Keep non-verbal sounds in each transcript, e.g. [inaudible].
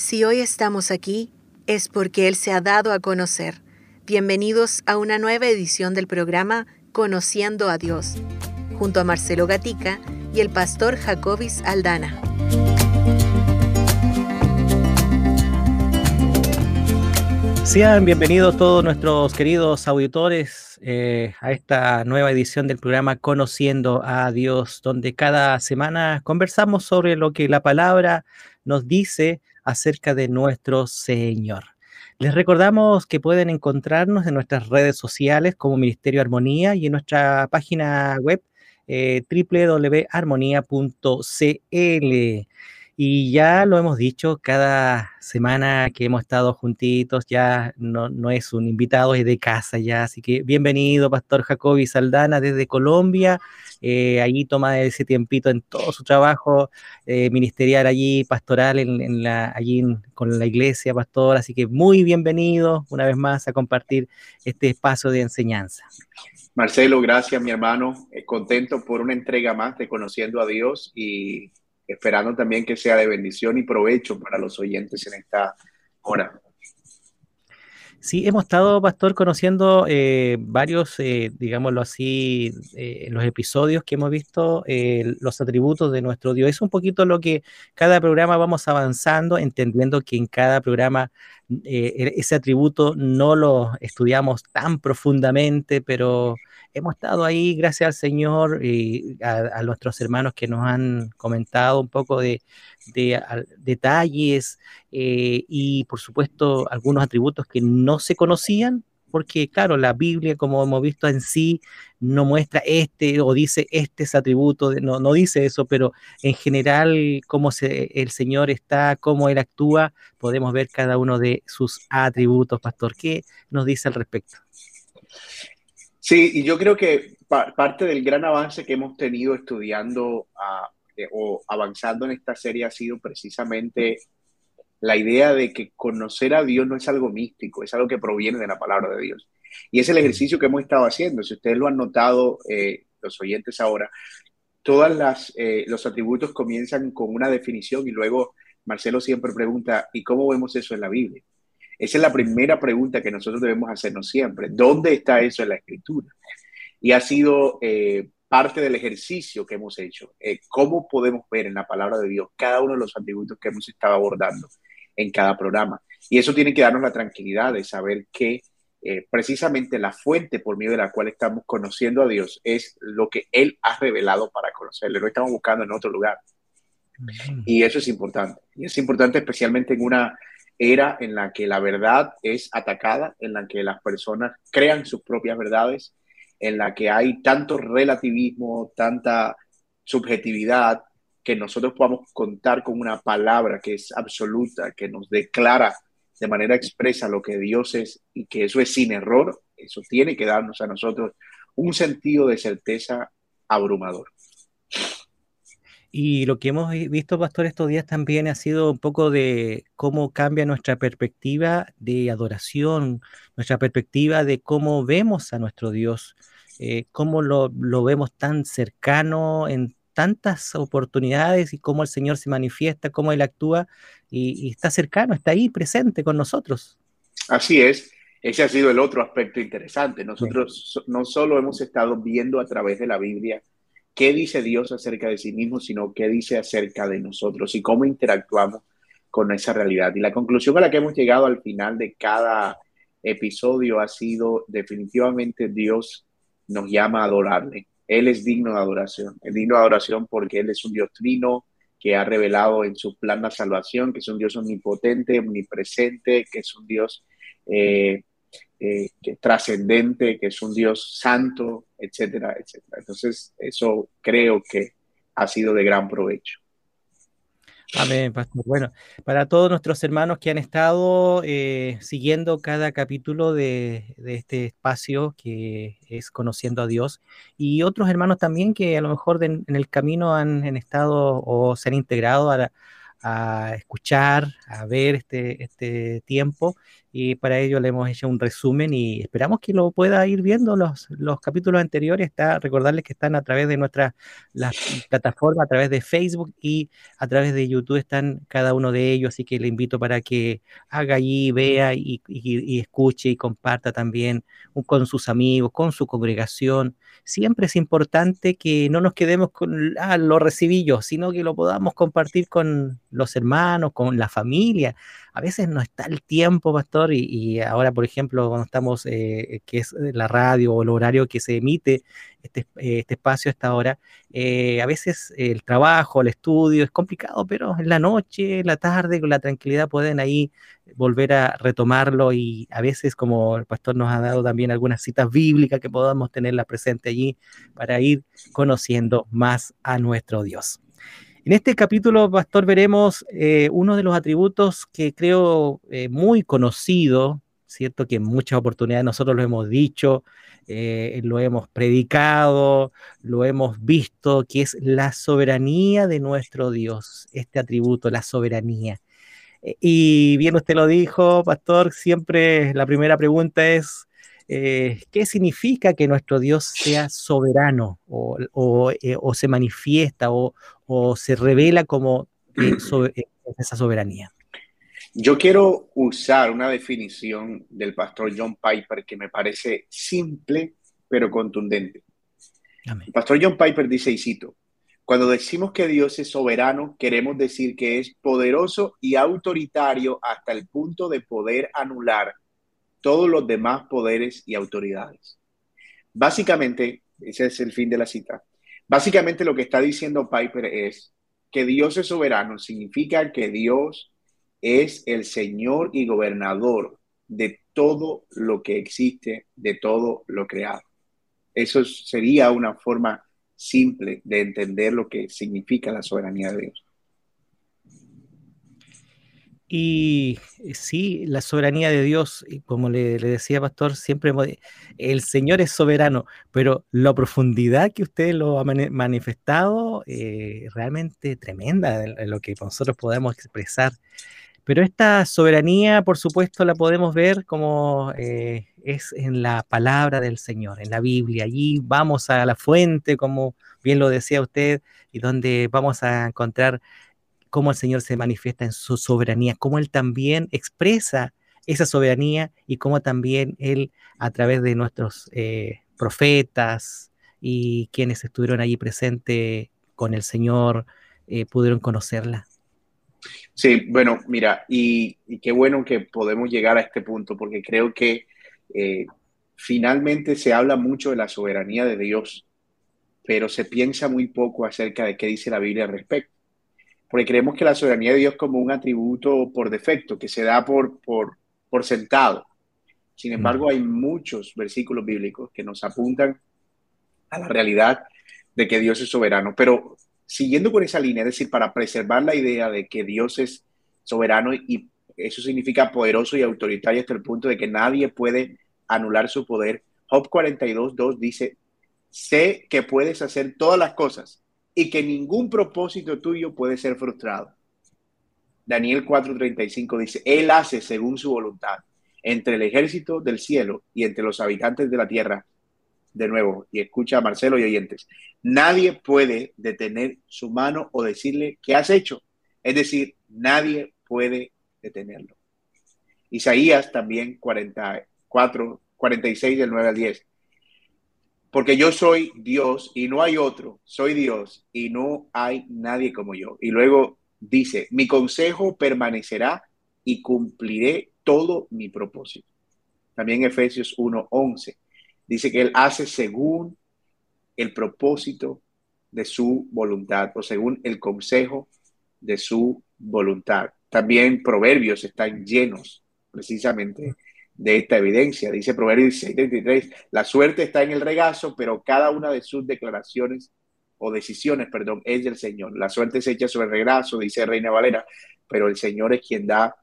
Si hoy estamos aquí, es porque Él se ha dado a conocer. Bienvenidos a una nueva edición del programa Conociendo a Dios, junto a Marcelo Gatica y el pastor Jacobis Aldana. Sean bienvenidos todos nuestros queridos auditores eh, a esta nueva edición del programa Conociendo a Dios, donde cada semana conversamos sobre lo que la palabra nos dice acerca de nuestro Señor. Les recordamos que pueden encontrarnos en nuestras redes sociales como Ministerio Armonía y en nuestra página web eh, www.armonía.cl. Y ya lo hemos dicho, cada semana que hemos estado juntitos ya no, no, es un invitado, es de casa ya. Así que bienvenido, Pastor Jacobi Saldana desde Colombia. Eh, allí toma ese tiempito en todo su trabajo eh, ministerial allí, pastoral, en, la, allí con la iglesia, pastor. Así que muy bienvenido una vez más a compartir este espacio de enseñanza. Marcelo, gracias, mi hermano. Eh, contento por una entrega más de Conociendo a Dios y esperando también que sea de bendición y provecho para los oyentes en esta hora. Sí, hemos estado, Pastor, conociendo eh, varios, eh, digámoslo así, eh, los episodios que hemos visto, los atributos de nuestro Dios. Es un poquito lo que cada programa vamos avanzando, entendiendo que en cada programa e-, ese atributo no lo estudiamos tan profundamente, pero hemos estado ahí, gracias al Señor y a, nuestros hermanos que nos han comentado un poco de, detalles eh, y por supuesto algunos atributos que no se conocían, porque claro, la Biblia, como hemos visto en sí, no muestra este o dice este es atributo, no, no dice eso, pero en general cómo se, el Señor está, cómo Él actúa, podemos ver cada uno de sus atributos, pastor. ¿Qué nos dice al respecto? Sí, y yo creo que parte del gran avance que hemos tenido estudiando ah, eh, o avanzando en esta serie ha sido precisamente la idea de que conocer a Dios no es algo místico, es algo que proviene de la palabra de Dios. Y es el ejercicio que hemos estado haciendo. Si ustedes lo han notado, eh, los oyentes ahora, todos eh, los atributos comienzan con una definición y luego Marcelo siempre pregunta, ¿y cómo vemos eso en la Biblia? Esa es la primera pregunta que nosotros debemos hacernos siempre. ¿Dónde está eso en la escritura? Y ha sido eh, parte del ejercicio que hemos hecho. Eh, ¿Cómo podemos ver en la palabra de Dios cada uno de los atributos que hemos estado abordando en cada programa? Y eso tiene que darnos la tranquilidad de saber que eh, precisamente la fuente por medio de la cual estamos conociendo a Dios es lo que Él ha revelado para conocerle. No estamos buscando en otro lugar. Y eso es importante. Y es importante especialmente en una era en la que la verdad es atacada, en la que las personas crean sus propias verdades, en la que hay tanto relativismo, tanta subjetividad, que nosotros podamos contar con una palabra que es absoluta, que nos declara de manera expresa lo que Dios es y que eso es sin error, eso tiene que darnos a nosotros un sentido de certeza abrumador. Y lo que hemos visto, Pastor, estos días también ha sido un poco de cómo cambia nuestra perspectiva de adoración, nuestra perspectiva de cómo vemos a nuestro Dios, eh, cómo lo, lo, vemos tan cercano en tantas oportunidades y cómo el Señor se manifiesta, cómo Él actúa y, y está cercano, está ahí presente con nosotros. Así es. Ese ha sido el otro aspecto interesante. Nosotros sí. no solo hemos estado viendo a través de la Biblia, qué dice Dios acerca de sí mismo, sino qué dice acerca de nosotros y cómo interactuamos con esa realidad. Y la conclusión a la que hemos llegado al final de cada episodio ha sido definitivamente Dios nos llama a adorarle. Él es digno de adoración. Es digno de adoración porque Él es un Dios trino que ha revelado en su plan la salvación, que es un Dios omnipotente, omnipresente, que es un Dios eh, eh, trascendente, que es un Dios santo, etcétera, etcétera. Entonces, eso creo que ha sido de gran provecho. Amén, pastor. Bueno, para todos nuestros hermanos que han estado eh, siguiendo cada capítulo de, este espacio que es Conociendo a Dios y otros hermanos también que a lo mejor en el camino han, han, estado o se han integrado a, la, a escuchar, a ver este, este tiempo y para ello le hemos hecho un resumen y esperamos que lo pueda ir viendo los, los capítulos anteriores. Está, recordarles que están a través de nuestra la plataforma, a través de Facebook y a través de YouTube están cada uno de ellos, así que le invito para que haga allí, vea y, y, escuche y comparta también con sus amigos, con su congregación. Siempre es importante que no nos quedemos con ah, los recibillos, sino que lo podamos compartir con los hermanos, con la familia. A veces no está el tiempo, pastor, y, ahora, por ejemplo, cuando estamos, eh, que es la radio o el horario que se emite este, este espacio a esta hora, eh, a veces el trabajo, el estudio es complicado, pero en la noche, en la tarde, con la tranquilidad pueden ahí volver a retomarlo y a veces, como el pastor nos ha dado también algunas citas bíblicas que podamos tenerla presente allí para ir conociendo más a nuestro Dios. En este capítulo, Pastor, veremos eh, uno de los atributos que creo eh, muy conocido, ¿cierto? Que en muchas oportunidades nosotros lo hemos dicho, eh, lo hemos predicado, lo hemos visto, que es la soberanía de nuestro Dios, este atributo, la soberanía. Y bien usted lo dijo, Pastor, siempre la primera pregunta es, ¿qué significa que nuestro Dios sea soberano o, o se manifiesta o, o se revela como eh, eh, esa soberanía? Yo quiero usar una definición del pastor John Piper que me parece simple pero contundente. El pastor John Piper dice, y cito, cuando decimos que Dios es soberano, queremos decir que es poderoso y autoritario hasta el punto de poder anular todos los demás poderes y autoridades. Básicamente, ese es el fin de la cita. Básicamente lo que está diciendo Piper es que Dios es soberano, significa que Dios es el Señor y gobernador de todo lo que existe, de todo lo creado. Eso sería una forma simple de entender lo que significa la soberanía de Dios. Y eh, sí, la soberanía de Dios, como le, decía Pastor, siempre el Señor es soberano, pero la profundidad que usted lo ha manifestado eh, realmente tremenda de lo que nosotros podemos expresar. Pero esta soberanía, por supuesto, la podemos ver como eh, es en la palabra del Señor, en la Biblia. Allí vamos a la fuente, como bien lo decía usted, y donde vamos a encontrar cómo el Señor se manifiesta en su soberanía, cómo Él también expresa esa soberanía y cómo también Él, a través de nuestros eh, profetas y quienes estuvieron allí presentes con el Señor, eh, pudieron conocerla. Sí, bueno, mira, y, qué bueno que podemos llegar a este punto, porque creo que eh, finalmente se habla mucho de la soberanía de Dios, pero se piensa muy poco acerca de qué dice la Biblia al respecto porque creemos que la soberanía de Dios es como un atributo por defecto, que se da por, por, por sentado. Sin embargo, hay muchos versículos bíblicos que nos apuntan a la realidad de que Dios es soberano. Pero siguiendo con esa línea, es decir, para preservar la idea de que Dios es soberano y eso significa poderoso y autoritario hasta el punto de que nadie puede anular su poder, Job 42.2 dice, sé que puedes hacer todas las cosas y que ningún propósito tuyo puede ser frustrado. Daniel 4:35 dice, Él hace según su voluntad entre el ejército del cielo y entre los habitantes de la tierra. De nuevo, y escucha a Marcelo y oyentes, nadie puede detener su mano o decirle, ¿qué has hecho? Es decir, nadie puede detenerlo. Isaías también 44, 46 del 9 al 10 porque yo soy Dios y no hay otro, soy Dios y no hay nadie como yo. Y luego dice, mi consejo permanecerá y cumpliré todo mi propósito. También Efesios 1:11 dice que Él hace según el propósito de su voluntad o según el consejo de su voluntad. También Proverbios están llenos precisamente de esta evidencia. Dice Proverbios 16:33, la suerte está en el regazo, pero cada una de sus declaraciones o decisiones, perdón, es del Señor. La suerte se echa sobre el regazo, dice Reina Valera, pero el Señor es quien da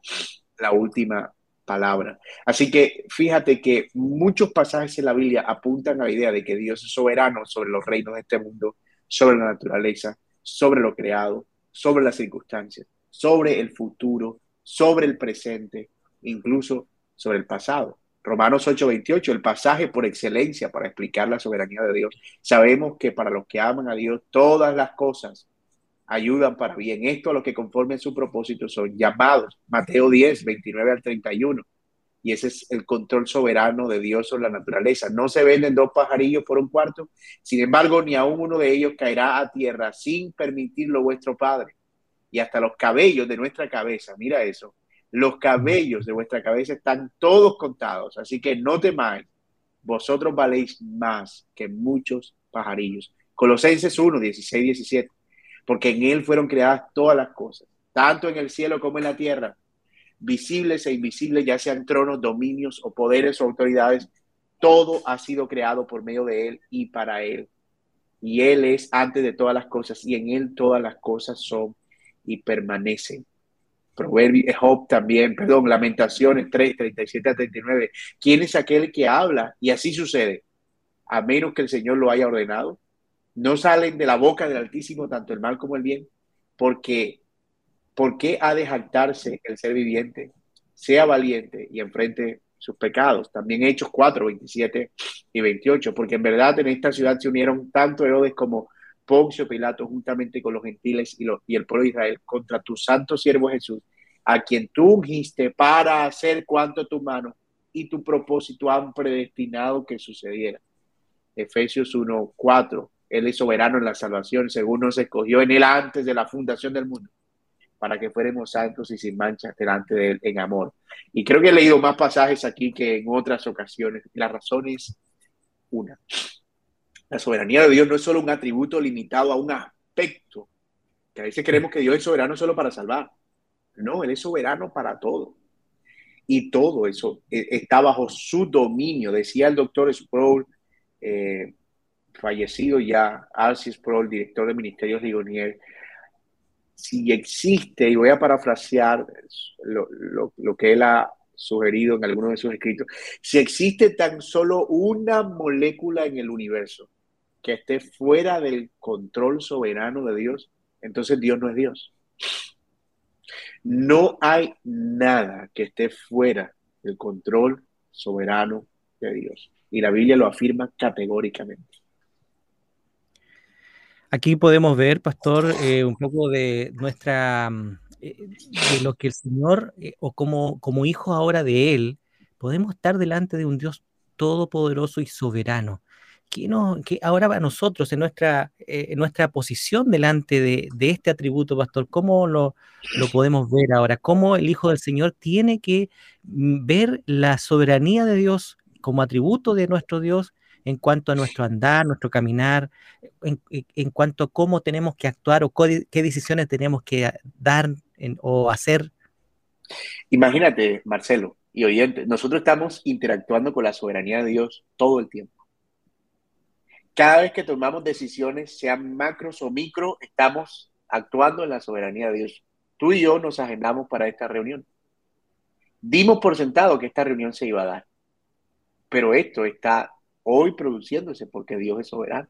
la última palabra. Así que fíjate que muchos pasajes en la Biblia apuntan a la idea de que Dios es soberano sobre los reinos de este mundo, sobre la naturaleza, sobre lo creado, sobre las circunstancias, sobre el futuro, sobre el presente, incluso sobre el pasado. Romanos 8:28, el pasaje por excelencia para explicar la soberanía de Dios. Sabemos que para los que aman a Dios, todas las cosas ayudan para bien. Esto a los que conforme a su propósito son llamados. Mateo 10, 29 al 31. Y ese es el control soberano de Dios sobre la naturaleza. No se venden dos pajarillos por un cuarto. Sin embargo, ni aún uno de ellos caerá a tierra sin permitirlo vuestro Padre. Y hasta los cabellos de nuestra cabeza, mira eso, los cabellos de vuestra cabeza están todos contados, así que no temáis, vosotros valéis más que muchos pajarillos. Colosenses 1, 16, 17, porque en él fueron creadas todas las cosas, tanto en el cielo como en la tierra, visibles e invisibles, ya sean tronos, dominios o poderes o autoridades, todo ha sido creado por medio de él y para él. Y él es antes de todas las cosas y en él todas las cosas son y permanecen. Proverbios, Job también, perdón, Lamentaciones 3, 37 a 39. ¿Quién es aquel que habla? Y así sucede, a menos que el Señor lo haya ordenado. No salen de la boca del Altísimo tanto el mal como el bien, porque ¿por qué ha de jactarse el ser viviente? Sea valiente y enfrente sus pecados. También Hechos 4, 27 y 28, porque en verdad en esta ciudad se unieron tanto Herodes como Poncio Pilato juntamente con los gentiles y, el pueblo de Israel contra tu santo siervo Jesús, a quien tú ungiste para hacer cuanto tu mano y tu propósito han predestinado que sucediera. Efesios 1, 4. Él es soberano en la salvación, según nos escogió en él antes de la fundación del mundo, para que fuéramos santos y sin mancha delante de él en amor. Y creo que he leído más pasajes aquí que en otras ocasiones. La razón es una. La soberanía de Dios no es solo un atributo limitado a un aspecto, que a veces creemos que Dios es soberano solo para salvar. No, Él es soberano para todo. Y todo eso eh, está bajo su dominio. Decía el doctor Sproul, eh, fallecido ya, Arcis Sproul, director de Ministerios de Ligonier, si existe, y voy a parafrasear lo, lo que él ha sugerido en alguno de sus escritos, si existe tan solo una molécula en el universo que esté fuera del control soberano de Dios, entonces Dios no es Dios. No hay nada que esté fuera del control soberano de Dios. Y la Biblia lo afirma categóricamente. Aquí podemos ver, pastor, eh, un poco de nuestra, mm, eh, de lo que el Señor, eh, o como, como hijo ahora de Él, podemos estar delante de un Dios todopoderoso y soberano que, no, ahora para nosotros, en nuestra, eh, nuestra posición delante de, este atributo, pastor, ¿cómo lo, lo, podemos ver ahora? ¿Cómo el Hijo del Señor tiene que mm, ver la soberanía de Dios como atributo de nuestro Dios en cuanto a nuestro andar, nuestro caminar, en, cuanto a cómo tenemos que actuar o qué decisiones tenemos que dar o hacer? Imagínate, Marcelo y oyente, nosotros estamos interactuando con la soberanía de Dios todo el tiempo. Cada vez que tomamos decisiones, sean macros o micro, estamos actuando en la soberanía de Dios. Tú y yo nos agendamos para esta reunión. Dimos por sentado que esta reunión se iba a dar, pero esto está hoy produciéndose porque Dios es soberano.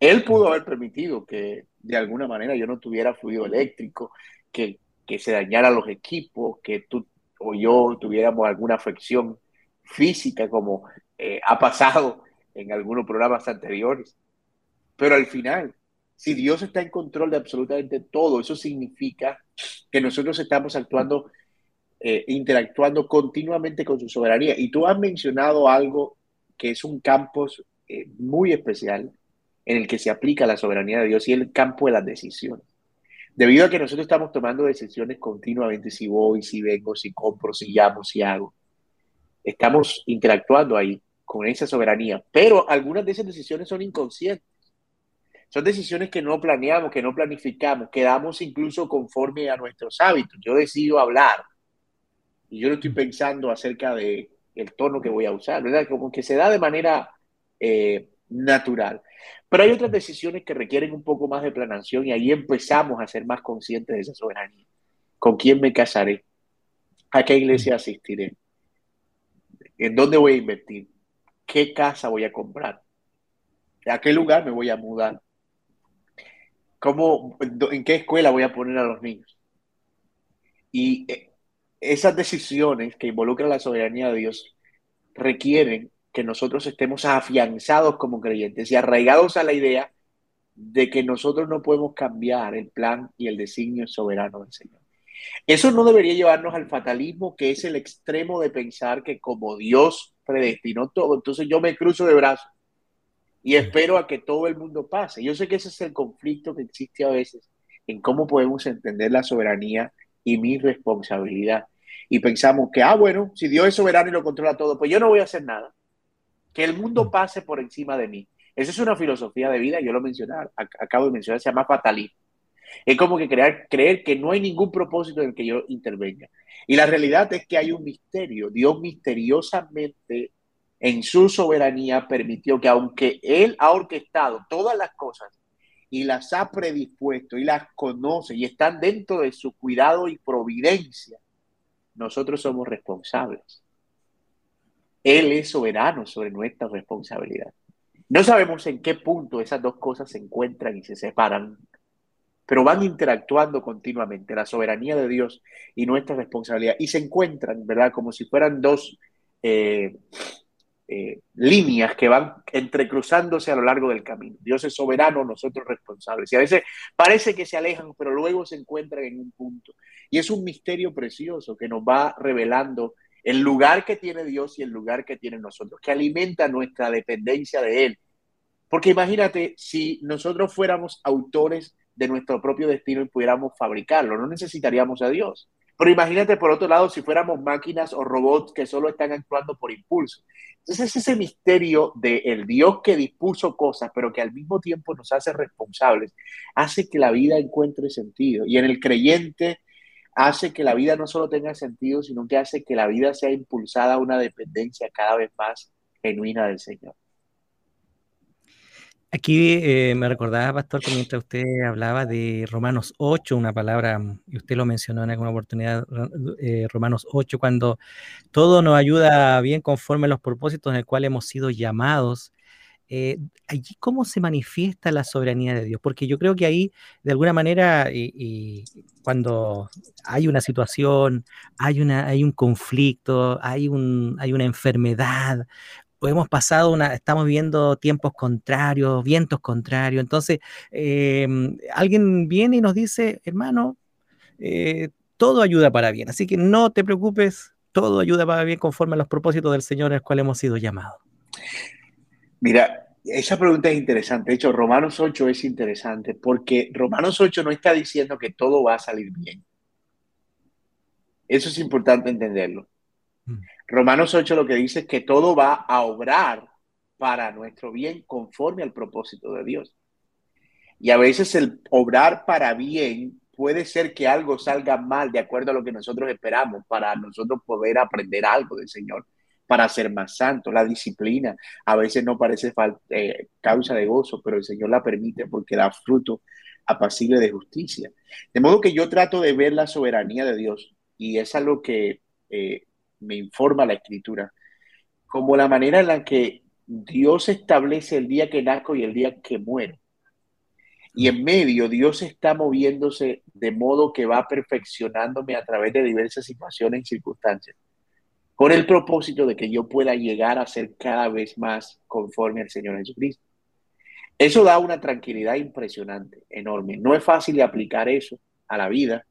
Él pudo haber permitido que de alguna manera yo no tuviera fluido eléctrico, que, que se dañaran los equipos, que tú o yo tuviéramos alguna afección física como eh, ha pasado en algunos programas anteriores. Pero al final, si Dios está en control de absolutamente todo, eso significa que nosotros estamos actuando, eh, interactuando continuamente con su soberanía. Y tú has mencionado algo que es un campo eh, muy especial en el que se aplica la soberanía de Dios y el campo de las decisiones. Debido a que nosotros estamos tomando decisiones continuamente, si voy, si vengo, si compro, si llamo, si hago, estamos interactuando ahí con esa soberanía. Pero algunas de esas decisiones son inconscientes. Son decisiones que no planeamos, que no planificamos, que damos incluso conforme a nuestros hábitos. Yo decido hablar y yo no estoy pensando acerca de el tono que voy a usar, ¿verdad? Como que se da de manera eh, natural. Pero hay otras decisiones que requieren un poco más de planación y ahí empezamos a ser más conscientes de esa soberanía. ¿Con quién me casaré? ¿A qué iglesia asistiré? ¿En dónde voy a invertir? Qué casa voy a comprar, a qué lugar me voy a mudar, cómo, en qué escuela voy a poner a los niños. Y eh, esas decisiones que involucran la soberanía de Dios requieren que nosotros estemos afianzados como creyentes y arraigados a la idea de que nosotros no podemos cambiar el plan y el designio soberano del Señor. Eso no debería llevarnos al fatalismo, que es el extremo de pensar que como Dios predestinó todo, entonces yo me cruzo de brazos y espero a que todo el mundo pase. Yo sé que ese es el conflicto que existe a veces en cómo podemos entender la soberanía y mi responsabilidad. Y pensamos que, ah, bueno, si Dios es soberano y lo controla todo, pues yo no voy a hacer nada. Que el mundo pase por encima de mí. Esa es una filosofía de vida, yo lo mencioné, acabo de mencionar, se llama fatalismo. Es como que creer, creer que no hay ningún propósito en el que yo intervenga. Y la realidad es que hay un misterio. Dios misteriosamente en su soberanía permitió que aunque Él ha orquestado todas las cosas y las ha predispuesto y las conoce y están dentro de su cuidado y providencia, nosotros somos responsables. Él es soberano sobre nuestra responsabilidad. No sabemos en qué punto esas dos cosas se encuentran y se separan, pero van interactuando continuamente, la soberanía de Dios y nuestra responsabilidad, y se encuentran, ¿verdad? Como si fueran dos eh, eh, líneas que van entrecruzándose a lo largo del camino. Dios es soberano, nosotros responsables. Y a veces parece que se alejan, pero luego se encuentran en un punto. Y es un misterio precioso que nos va revelando el lugar que tiene Dios y el lugar que tiene nosotros, que alimenta nuestra dependencia de Él. Porque imagínate si nosotros fuéramos autores de nuestro propio destino y pudiéramos fabricarlo, no necesitaríamos a Dios. Pero imagínate por otro lado si fuéramos máquinas o robots que solo están actuando por impulso. Entonces ese misterio del el Dios que dispuso cosas, pero que al mismo tiempo nos hace responsables, hace que la vida encuentre sentido. Y en el creyente hace que la vida no solo tenga sentido, sino que hace que la vida sea impulsada a una dependencia cada vez más genuina del Señor. Aquí eh, me recordaba, Pastor, mientras usted hablaba de Romanos 8, una palabra, y usted lo mencionó en alguna oportunidad, eh, Romanos 8, cuando todo nos ayuda bien conforme a los propósitos en el cual hemos sido llamados eh, allí cómo se manifiesta la soberanía de Dios, porque yo creo que ahí, de alguna manera, y, cuando hay una situación, hay, una, hay un conflicto, hay, un, hay una enfermedad, hemos pasado una, estamos viendo tiempos contrarios, vientos contrarios, entonces em, alguien viene y nos dice, hermano, eh, todo ayuda para bien, así que no te preocupes, todo ayuda para bien conforme a los propósitos del Señor al cual hemos sido llamados. Mira, esa pregunta es interesante. De hecho, Romanos 8 es interesante porque Romanos 8 no está diciendo que todo va a salir bien. Eso es importante entenderlo. Romanos 8 lo que dice es que todo va a obrar para nuestro bien conforme al propósito de Dios. Y a veces el obrar para bien puede ser que algo salga mal de acuerdo a lo que nosotros esperamos para nosotros poder aprender algo del Señor para ser más santo. La disciplina a veces no parece eh, causa de gozo, pero el Señor la permite porque da fruto apacible de justicia. De modo que yo trato de ver la soberanía de Dios y es algo que eh, me informa la escritura, como la manera en la que Dios establece el día que nazco y el día que muero. Y en medio Dios está moviéndose de modo que va perfeccionándome a través de diversas situaciones y circunstancias con el propósito de que yo pueda llegar a ser cada vez más conforme al Señor Jesucristo. Eso da una tranquilidad impresionante, enorme. No es fácil de aplicar eso a la vida,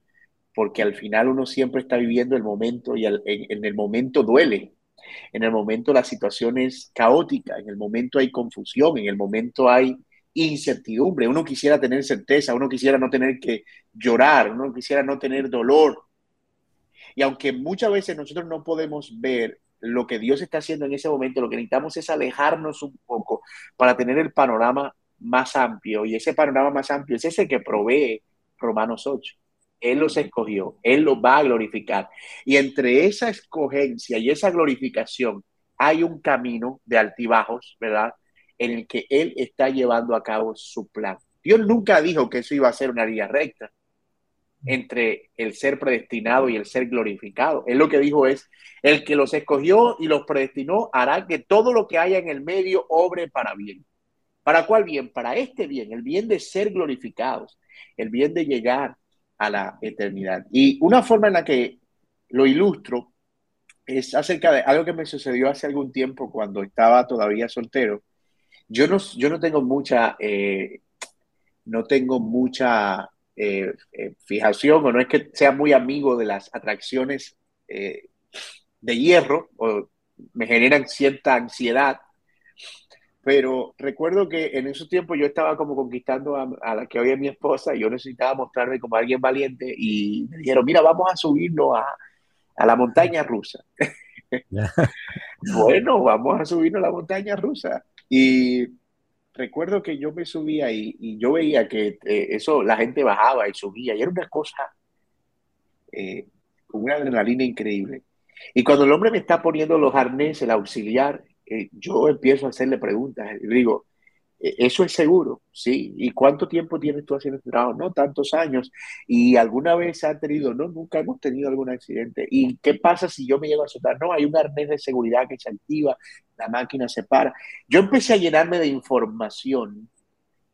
porque al final uno siempre está viviendo el momento y en, en el momento duele. En el momento la situación es caótica, en el momento hay confusión, en el momento hay incertidumbre. Uno quisiera tener certeza, uno quisiera no tener que llorar, uno quisiera no tener dolor, y aunque muchas veces nosotros no podemos ver lo que Dios está haciendo en ese momento, lo que necesitamos es alejarnos un poco para tener el panorama más amplio. Y ese panorama más amplio es ese que provee Romanos 8. Él los escogió, Él los va a glorificar. Y entre esa escogencia y esa glorificación hay un camino de altibajos, ¿verdad? En el que Él está llevando a cabo su plan. Dios nunca dijo que eso iba a ser una línea recta entre el ser predestinado y el ser glorificado. Él lo que dijo es, el que los escogió y los predestinó hará que todo lo que haya en el medio obre para bien. ¿Para cuál bien? Para este bien, el bien de ser glorificados, el bien de llegar a la eternidad. Y una forma en la que lo ilustro es acerca de algo que me sucedió hace algún tiempo cuando estaba todavía soltero. Yo no, yo no tengo mucha, eh, no tengo mucha eh, eh, fijación, o no es que sea muy amigo de las atracciones de hierro, o me generan cierta ansiedad pero recuerdo que en esos tiempos yo estaba como conquistando a, la que hoy es mi esposa y yo necesitaba mostrarme como alguien valiente y me dijeron, mira, vamos a subirnos a, a la montaña rusa. [laughs] bueno, vamos a subirnos a la montaña rusa. Y recuerdo que yo me subía y, y yo veía que eh, eso, la gente bajaba y subía y era una cosa, eh, una adrenalina increíble. Y cuando el hombre me está poniendo los arneses, el auxiliar, eh, yo empiezo a hacerle preguntas. Y digo, ¿E-, ¿eso es seguro? Sí. ¿Y cuánto tiempo tienes tú haciendo este trabajo? No, tantos años. ¿Y alguna vez ha tenido? No, nunca hemos tenido algún accidente. ¿Y qué pasa si yo me llego a soltar? No, hay un arnés de seguridad que se activa, la máquina se para. Yo empecé a llenarme de información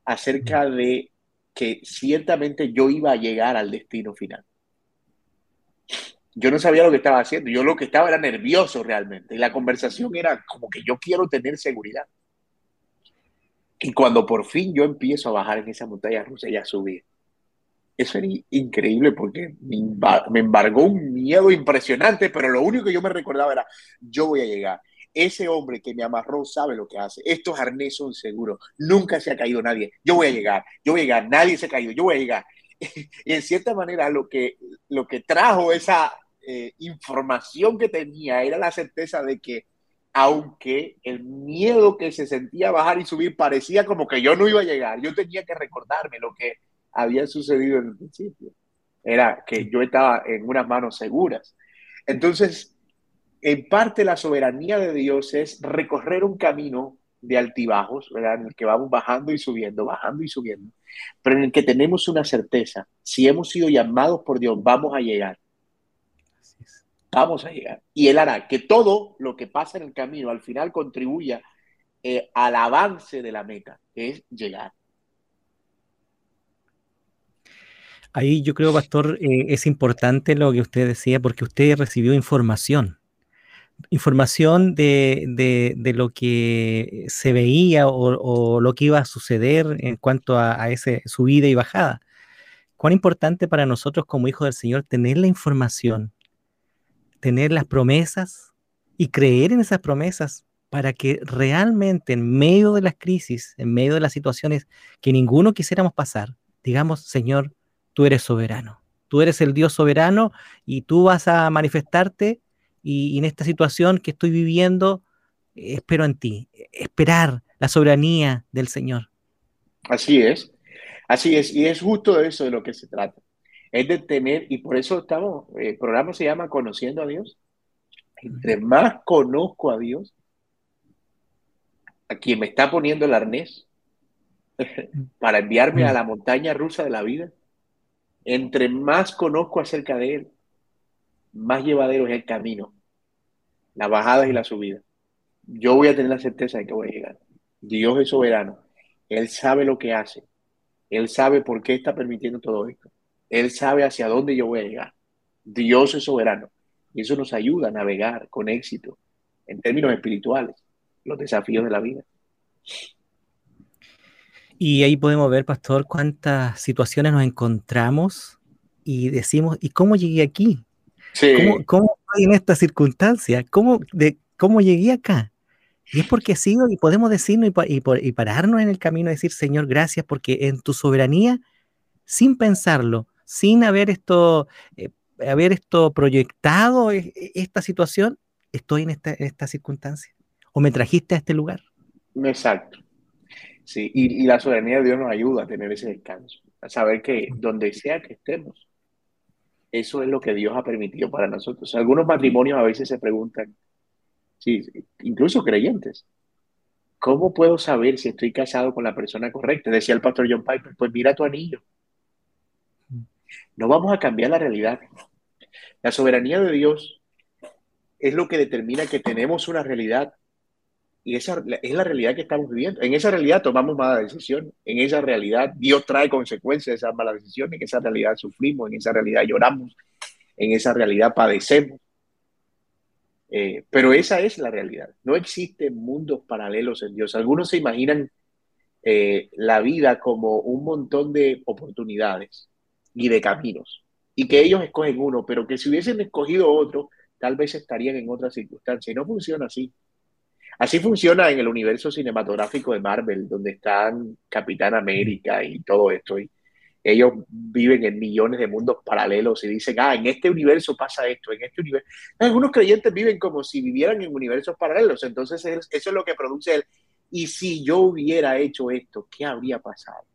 acerca de que ciertamente yo iba a llegar al destino final yo no sabía lo que estaba haciendo, yo lo que estaba era nervioso realmente. Y la conversación era como que yo quiero tener seguridad. Y cuando por fin yo empiezo a bajar en esa montaña rusa y a subir, eso era increíble porque me embargó un miedo impresionante, pero lo único que yo me recordaba era, yo voy a llegar. Ese hombre que me amarró sabe lo que hace. Estos arnés son seguros. Nunca se ha caído nadie. Yo voy a llegar. Yo voy a llegar. Nadie se ha caído. Yo voy a llegar. [laughs] Y en cierta manera lo que, lo que trajo esa, eh, información que tenía era la certeza de que aunque el miedo que se sentía bajar y subir parecía como que yo no iba a llegar, yo tenía que recordarme lo que había sucedido en el principio. Era que yo estaba en unas manos seguras. Entonces, en parte la soberanía de Dios es recorrer un camino de altibajos, ¿verdad? En el que vamos bajando y subiendo, bajando y subiendo, pero en el que tenemos una certeza, si hemos sido llamados por Dios, vamos a llegar vamos a llegar. Y Él hará que todo lo que pasa en el camino al final contribuya eh, al avance de la meta, que es llegar. Ahí yo creo, pastor, eh, es importante lo que usted decía, porque usted recibió información, información de, lo que se veía o, lo que iba a suceder en cuanto a, a esa subida y bajada. Cuán importante para nosotros como hijos del Señor tener la información tener las promesas y creer en esas promesas para que realmente en medio de las crisis, en medio de las situaciones que ninguno quisiéramos pasar, digamos, Señor, tú eres soberano, tú eres el Dios soberano y tú vas a manifestarte y, en esta situación que estoy viviendo, espero en ti, esperar la soberanía del Señor. Así es, así es, y es justo eso de lo que se trata es de tener, y por eso estamos, el programa se llama Conociendo a Dios. Entre más conozco a Dios, a quien me está poniendo el arnés para enviarme a la montaña rusa de la vida, entre más conozco acerca de Él, más llevadero es el camino, las bajadas y las subidas. Yo voy a tener la certeza de que voy a llegar. Dios es soberano. Él sabe lo que hace. Él sabe por qué está permitiendo todo esto. Él sabe hacia dónde yo voy a llegar. Dios es soberano. Y eso nos ayuda a navegar con éxito en términos espirituales los desafíos de la vida. Y ahí podemos ver, pastor, cuántas situaciones nos encontramos y decimos, ¿y cómo llegué aquí? ¿Cómo, estoy en esta circunstancia? ¿Cómo, de, ¿Cómo llegué acá? Y es porque sigo y podemos decirnos y, y, pararnos en el camino y decir, Señor, gracias porque en tu soberanía, sin pensarlo, sin haber esto, eh, haber esto proyectado, e, e, esta situación, estoy en esta, esta circunstancia. O me trajiste a este lugar. Exacto. Sí, y, la soberanía de Dios nos ayuda a tener ese descanso, a saber que donde sea que estemos, eso es lo que Dios ha permitido para nosotros. Algunos matrimonios a veces se preguntan, sí, incluso creyentes, ¿cómo puedo saber si estoy casado con la persona correcta? Decía el pastor John Piper, pues mira tu anillo. No vamos a cambiar la realidad. La soberanía de Dios es lo que determina que tenemos una realidad Y esa es la realidad que estamos viviendo. En esa realidad tomamos malas decisiones. En esa realidad Dios trae consecuencias de esas malas decisiones. En esa realidad sufrimos. En esa realidad lloramos. En esa realidad padecemos. Eh, pero esa es la realidad. No existen mundos paralelos en Dios. Algunos se imaginan eh, la vida como un montón de oportunidades y de caminos. Y que ellos escogen uno, pero que si hubiesen escogido otro, tal vez estarían en otra circunstancia. Y no funciona así. Así funciona en el universo cinematográfico de Marvel, donde están Capitán América y todo esto. Y ellos viven en millones de mundos paralelos y dicen, ah, en este universo pasa esto, en este universo. Algunos creyentes viven como si vivieran en universos paralelos. Entonces, eso es lo que produce él. Y si yo hubiera hecho esto, ¿qué habría pasado?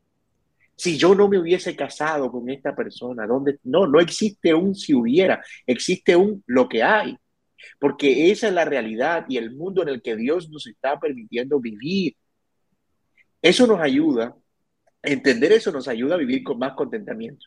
Si yo no me hubiese casado con esta persona, ¿dónde? No, no existe un si hubiera, existe un lo que hay porque esa es la realidad y el mundo en el que Dios nos está permitiendo vivir. Eso nos ayuda, entender eso nos ayuda a vivir con más contentamiento,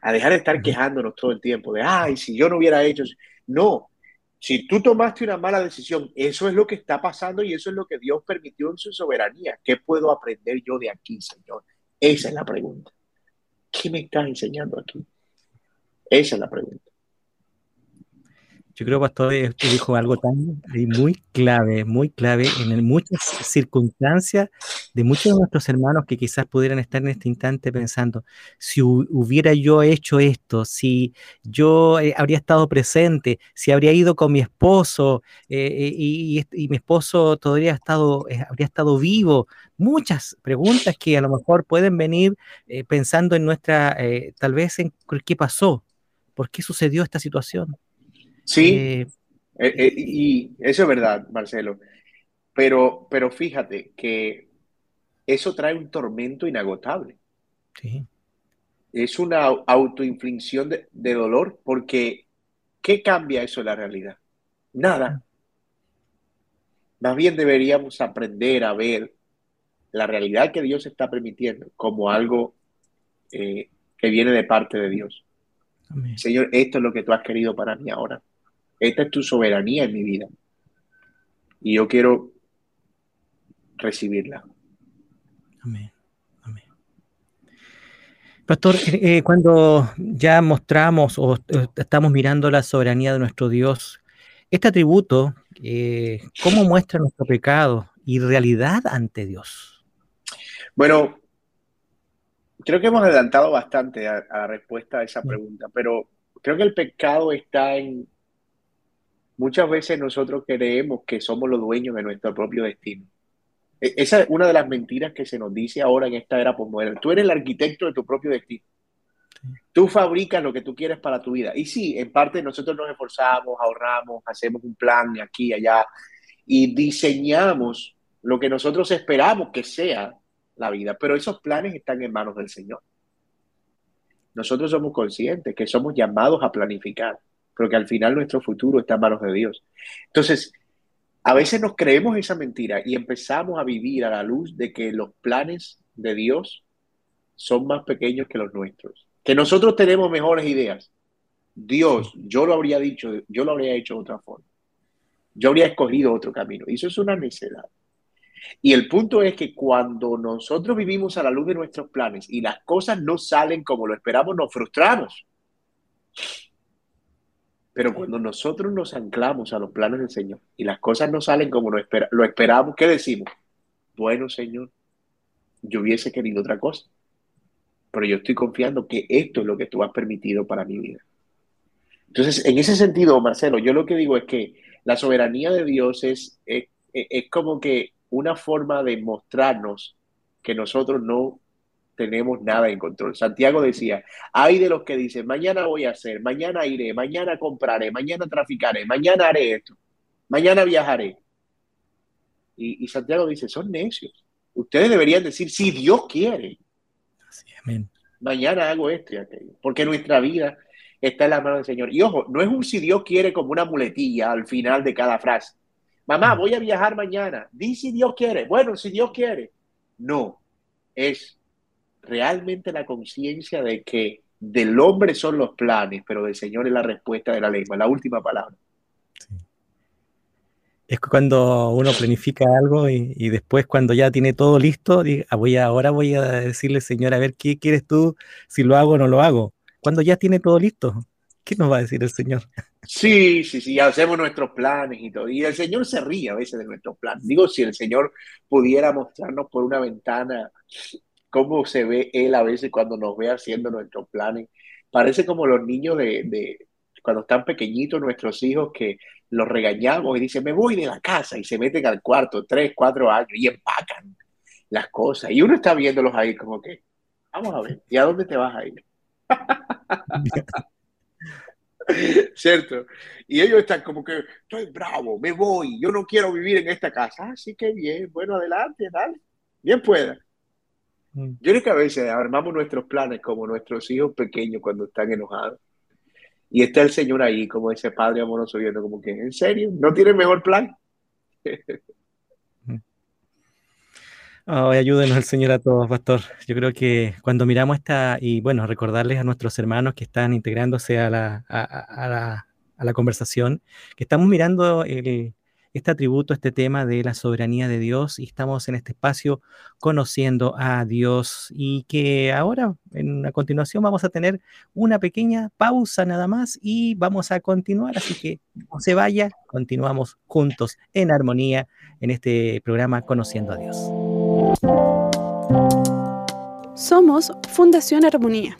a dejar de estar quejándonos todo el tiempo de, ay, si yo no hubiera hecho, no, si tú tomaste una mala decisión, eso es lo que está pasando y eso es lo que Dios permitió en su soberanía. ¿Qué puedo aprender yo de aquí, Señor? Esa es la pregunta. ¿Qué me estás enseñando aquí? Esa es la pregunta. Yo creo, Pastor, usted dijo algo tan muy clave, muy clave en muchas circunstancias de muchos de nuestros hermanos que quizás pudieran estar en este instante pensando, si hubiera yo hecho esto, si yo eh, habría estado presente, si habría ido con mi esposo eh, eh, y, mi esposo todavía estado, habría estado vivo. Muchas preguntas que a lo mejor pueden venir pensando en nuestra, tal vez en qué pasó, por qué sucedió esta situación. Sí, eh, eh, eh, y eso es verdad, Marcelo. Pero, pero fíjate que eso trae un tormento inagotable. Sí. Es una autoinflicción de, de, dolor porque ¿qué cambia eso en la realidad? Nada. Más bien deberíamos aprender a ver la realidad que Dios está permitiendo como algo que viene de parte de Dios. Señor, esto es lo que tú has querido para mí ahora. Esta es tu soberanía en mi vida. Y yo quiero recibirla. Amén. Amén. Pastor, eh, eh, cuando ya mostramos o estamos mirando la soberanía de nuestro Dios, este atributo, eh, ¿cómo muestra nuestro pecado y realidad ante Dios? Bueno, creo que hemos adelantado bastante a la respuesta a esa pregunta, pero creo que el pecado está en, Muchas veces nosotros creemos que somos los dueños de nuestro propio destino. E, esa es una de las mentiras que se nos dice ahora en esta era postmoderna. Tú eres el arquitecto de tu propio destino. Tú fabricas lo que tú quieres para tu vida. Y sí, en parte nosotros nos esforzamos, ahorramos, hacemos un plan aquí y allá y diseñamos lo que nosotros esperamos que sea la vida. Pero esos planes están en manos del Señor. Nosotros somos conscientes que somos llamados a planificar pero que al final nuestro futuro está en manos de Dios. Entonces, a veces nos creemos esa mentira y empezamos a vivir a la luz de que los planes de Dios son más pequeños que los nuestros, que nosotros tenemos mejores ideas. Dios, yo lo habría dicho, yo lo habría hecho de otra forma. Yo habría escogido otro camino. Y eso es una necedad. Y el punto es que cuando nosotros vivimos a la luz de nuestros planes y las cosas no salen como lo esperamos, nos frustramos. Pero cuando nosotros nos anclamos a los planes del Señor y las cosas no salen como lo, lo esperamos, ¿qué decimos? Bueno, Señor, yo hubiese querido otra cosa, pero yo estoy confiando que esto es lo que tú has permitido para mi vida. Entonces, en ese sentido, Marcelo, yo lo que digo es que la soberanía de Dios es, es, es como que una forma de mostrarnos que nosotros no tenemos nada en control. Santiago decía, hay de los que dicen, mañana voy a hacer, mañana iré, mañana compraré, mañana traficaré, mañana haré esto, mañana viajaré. Y, Santiago dice, son necios. Ustedes deberían decir, si Dios quiere, mañana hago esto y aquello, porque nuestra vida está en la mano del Señor. Y ojo, no es un si Dios quiere como una muletilla al final de cada frase. Mamá, voy a viajar mañana. Di si Dios quiere. Bueno, si Dios quiere. No, es realmente la conciencia de que del hombre son los planes, pero del Señor es la respuesta de la lengua, la última palabra. es cuando uno planifica algo y, después cuando ya tiene todo listo, ah, voy ahora voy a decirle, Señor, a ver, ¿qué quieres tú? Si lo hago o no lo hago. Cuando ya tiene todo listo, ¿qué nos va a decir el Señor? Sí, sí, sí, hacemos nuestros planes y todo. Y el Señor se ríe a veces de nuestros planes. Digo, si el Señor pudiera mostrarnos por una ventana cómo se ve Él a veces cuando nos ve haciendo nuestros planes. Parece como los niños de, cuando están pequeñitos, nuestros hijos, que los regañamos y dicen, me voy de la casa y se meten al cuarto, tres, cuatro años y empacan las cosas. Y uno está viéndolos ahí como que, vamos a ver, ¿y a dónde te vas a ir? [laughs] ¿Cierto? Y ellos están como que, estoy bravo, me voy, yo no quiero vivir en esta casa. Así ah, que bien, bueno, adelante, dale, bien pueda. Mm. Yo creo que a veces armamos nuestros planes como nuestros hijos pequeños cuando están enojados. Y está el Señor ahí, como ese padre amoroso, viendo como que, ¿en serio? ¿No tiene mejor plan? ayúdenos el Señor a todos, pastor. Yo creo que cuando miramos esta, y bueno, recordarles a nuestros hermanos que están integrándose a la, a, la, a la conversación, que estamos mirando el, este atributo, este tema de la soberanía de Dios y estamos en este espacio conociendo a Dios y que ahora en la continuación vamos a tener una pequeña pausa nada más y vamos a continuar, así que no se vaya, continuamos juntos en armonía en este programa Conociendo a Dios. Somos Fundación Armonía,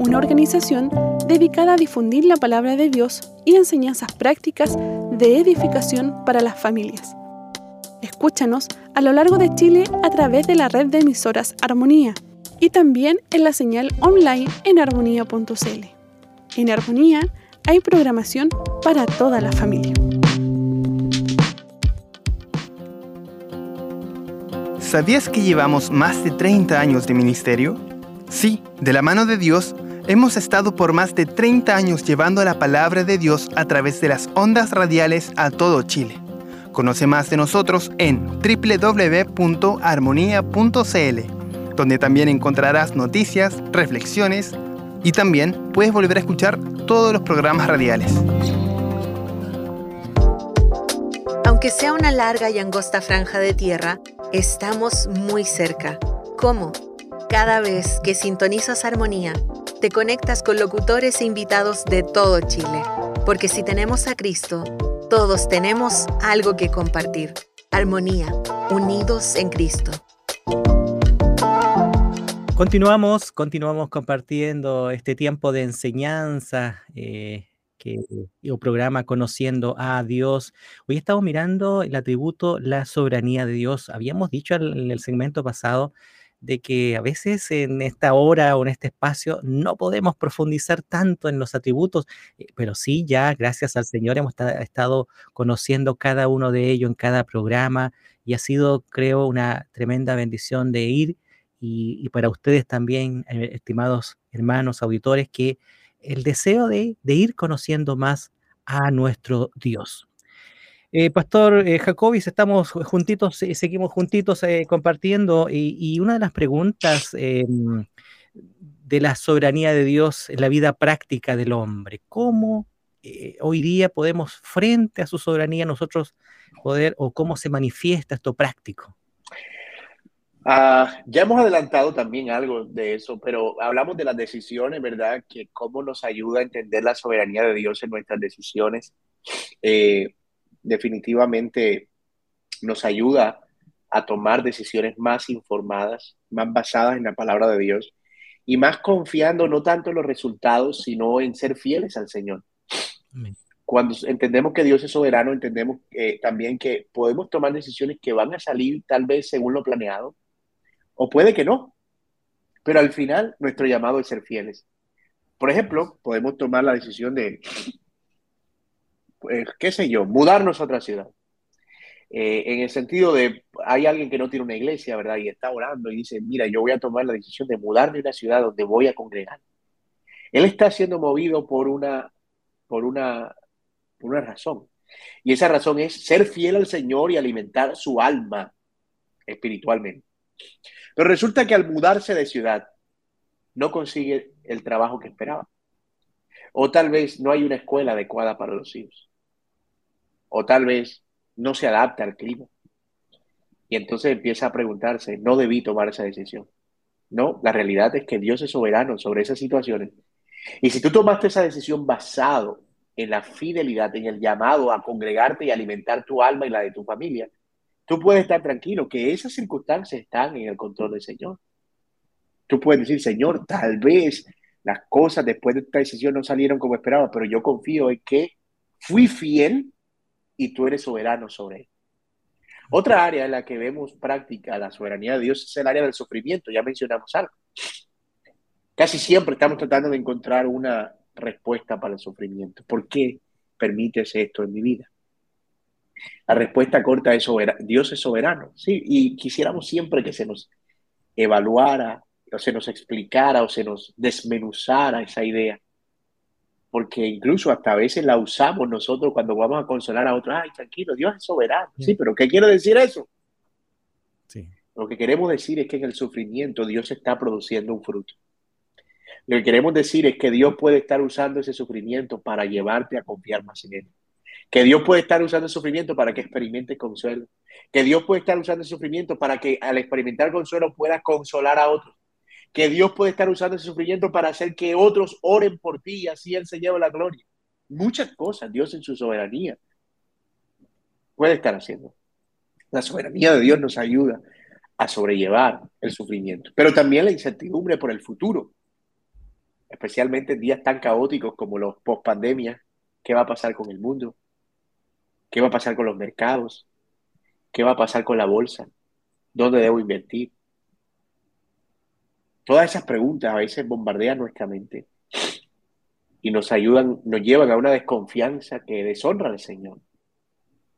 una organización dedicada a difundir la palabra de Dios y enseñanzas prácticas de edificación para las familias. Escúchanos a lo largo de Chile a través de la red de emisoras Armonía y también en la señal online en armonía.cl. En Armonía hay programación para toda la familia. ¿Sabías que llevamos más de 30 años de ministerio? Sí, de la mano de Dios Hemos estado por más de 30 años llevando la palabra de Dios a través de las ondas radiales a todo Chile. Conoce más de nosotros en www.armonía.cl, donde también encontrarás noticias, reflexiones y también puedes volver a escuchar todos los programas radiales. Aunque sea una larga y angosta franja de tierra, estamos muy cerca. ¿Cómo? Cada vez que sintonizas Armonía, te conectas con locutores e invitados de todo Chile, porque si tenemos a Cristo, todos tenemos algo que compartir. Armonía, unidos en Cristo. Continuamos, continuamos compartiendo este tiempo de enseñanza. Eh, que, o programa Conociendo a Dios. Hoy estamos mirando el atributo, la soberanía de Dios. Habíamos dicho en el segmento pasado de que a veces en esta hora o en este espacio no podemos profundizar tanto en los atributos, eh, pero sí ya gracias al Señor hemos estado conociendo cada uno de ellos en cada programa y ha sido, creo, una tremenda bendición de ir y, para ustedes también, eh, estimados hermanos, auditores, que el deseo de, de ir conociendo más a nuestro Dios. Eh, Pastor eh, Jacobis, estamos juntitos, seguimos juntitos eh, compartiendo y, una de las preguntas em, de la soberanía de Dios en la vida práctica del hombre, ¿cómo hoy día podemos frente a su soberanía nosotros poder o cómo se manifiesta esto práctico? Ah, ya hemos adelantado también algo de eso, pero hablamos de las decisiones, ¿verdad? Que cómo nos ayuda a entender la soberanía de Dios en nuestras decisiones definitivamente nos ayuda a tomar decisiones más informadas, más basadas en la palabra de Dios y más confiando no tanto en los resultados, sino en ser fieles al Señor. Cuando entendemos que Dios es soberano, entendemos eh, también que podemos tomar decisiones que van a salir tal vez según lo planeado, o puede que no, pero al final nuestro llamado es ser fieles. Por ejemplo, podemos tomar la decisión de pues, qué sé yo, mudarnos a otra ciudad. Eh, en el sentido de, hay alguien que no tiene una iglesia, ¿verdad? Y está orando y dice, mira, yo voy a tomar la decisión de mudarme a una ciudad donde voy a congregar. Él está siendo movido por una, por una, por una razón. Y esa razón es ser fiel al Señor y alimentar su alma espiritualmente. Pero resulta que al mudarse de ciudad, no consigue el trabajo que esperaba. O tal vez no hay una escuela adecuada para los hijos o tal vez no se adapta al clima. Y entonces empieza a preguntarse, no debí tomar esa decisión. No, la realidad es que Dios es soberano sobre esas situaciones. Y si tú tomaste esa decisión basado en la fidelidad, en el llamado a congregarte y alimentar tu alma y la de tu familia, tú puedes estar tranquilo que esas circunstancias están en el control del Señor. Tú puedes decir, Señor, tal vez las cosas después de esta decisión no salieron como esperaba, pero yo confío en que fui fiel y tú eres soberano sobre él. Otra área en la que vemos práctica la soberanía de Dios es el área del sufrimiento, ya mencionamos algo. Casi siempre estamos tratando de encontrar una respuesta para el sufrimiento. ¿Por qué permites esto en mi vida? La respuesta corta es Dios es soberano, sí, y quisiéramos siempre que se nos evaluara, o se nos explicara, o se nos desmenuzara esa idea porque incluso hasta a veces la usamos nosotros cuando vamos a consolar a otros. Ay, tranquilo, Dios es soberano. Sí, pero ¿qué quiere decir eso? Sí. Lo que queremos decir es que en el sufrimiento Dios está produciendo un fruto. Lo que queremos decir es que Dios puede estar usando ese sufrimiento para llevarte a confiar más en Él. Que Dios puede estar usando el sufrimiento para que experimentes consuelo. Que Dios puede estar usando el sufrimiento para que al experimentar consuelo puedas consolar a otros que Dios puede estar usando ese sufrimiento para hacer que otros oren por ti y así Él se la gloria. Muchas cosas Dios en su soberanía puede estar haciendo. La soberanía de Dios nos ayuda a sobrellevar el sufrimiento, pero también la incertidumbre por el futuro, especialmente en días tan caóticos como los post pandemia. ¿Qué va a pasar con el mundo? ¿Qué va a pasar con los mercados? ¿Qué va a pasar con la bolsa? ¿Dónde debo invertir? Todas esas preguntas a veces bombardean nuestra mente y nos ayudan, nos llevan a una desconfianza que deshonra al Señor.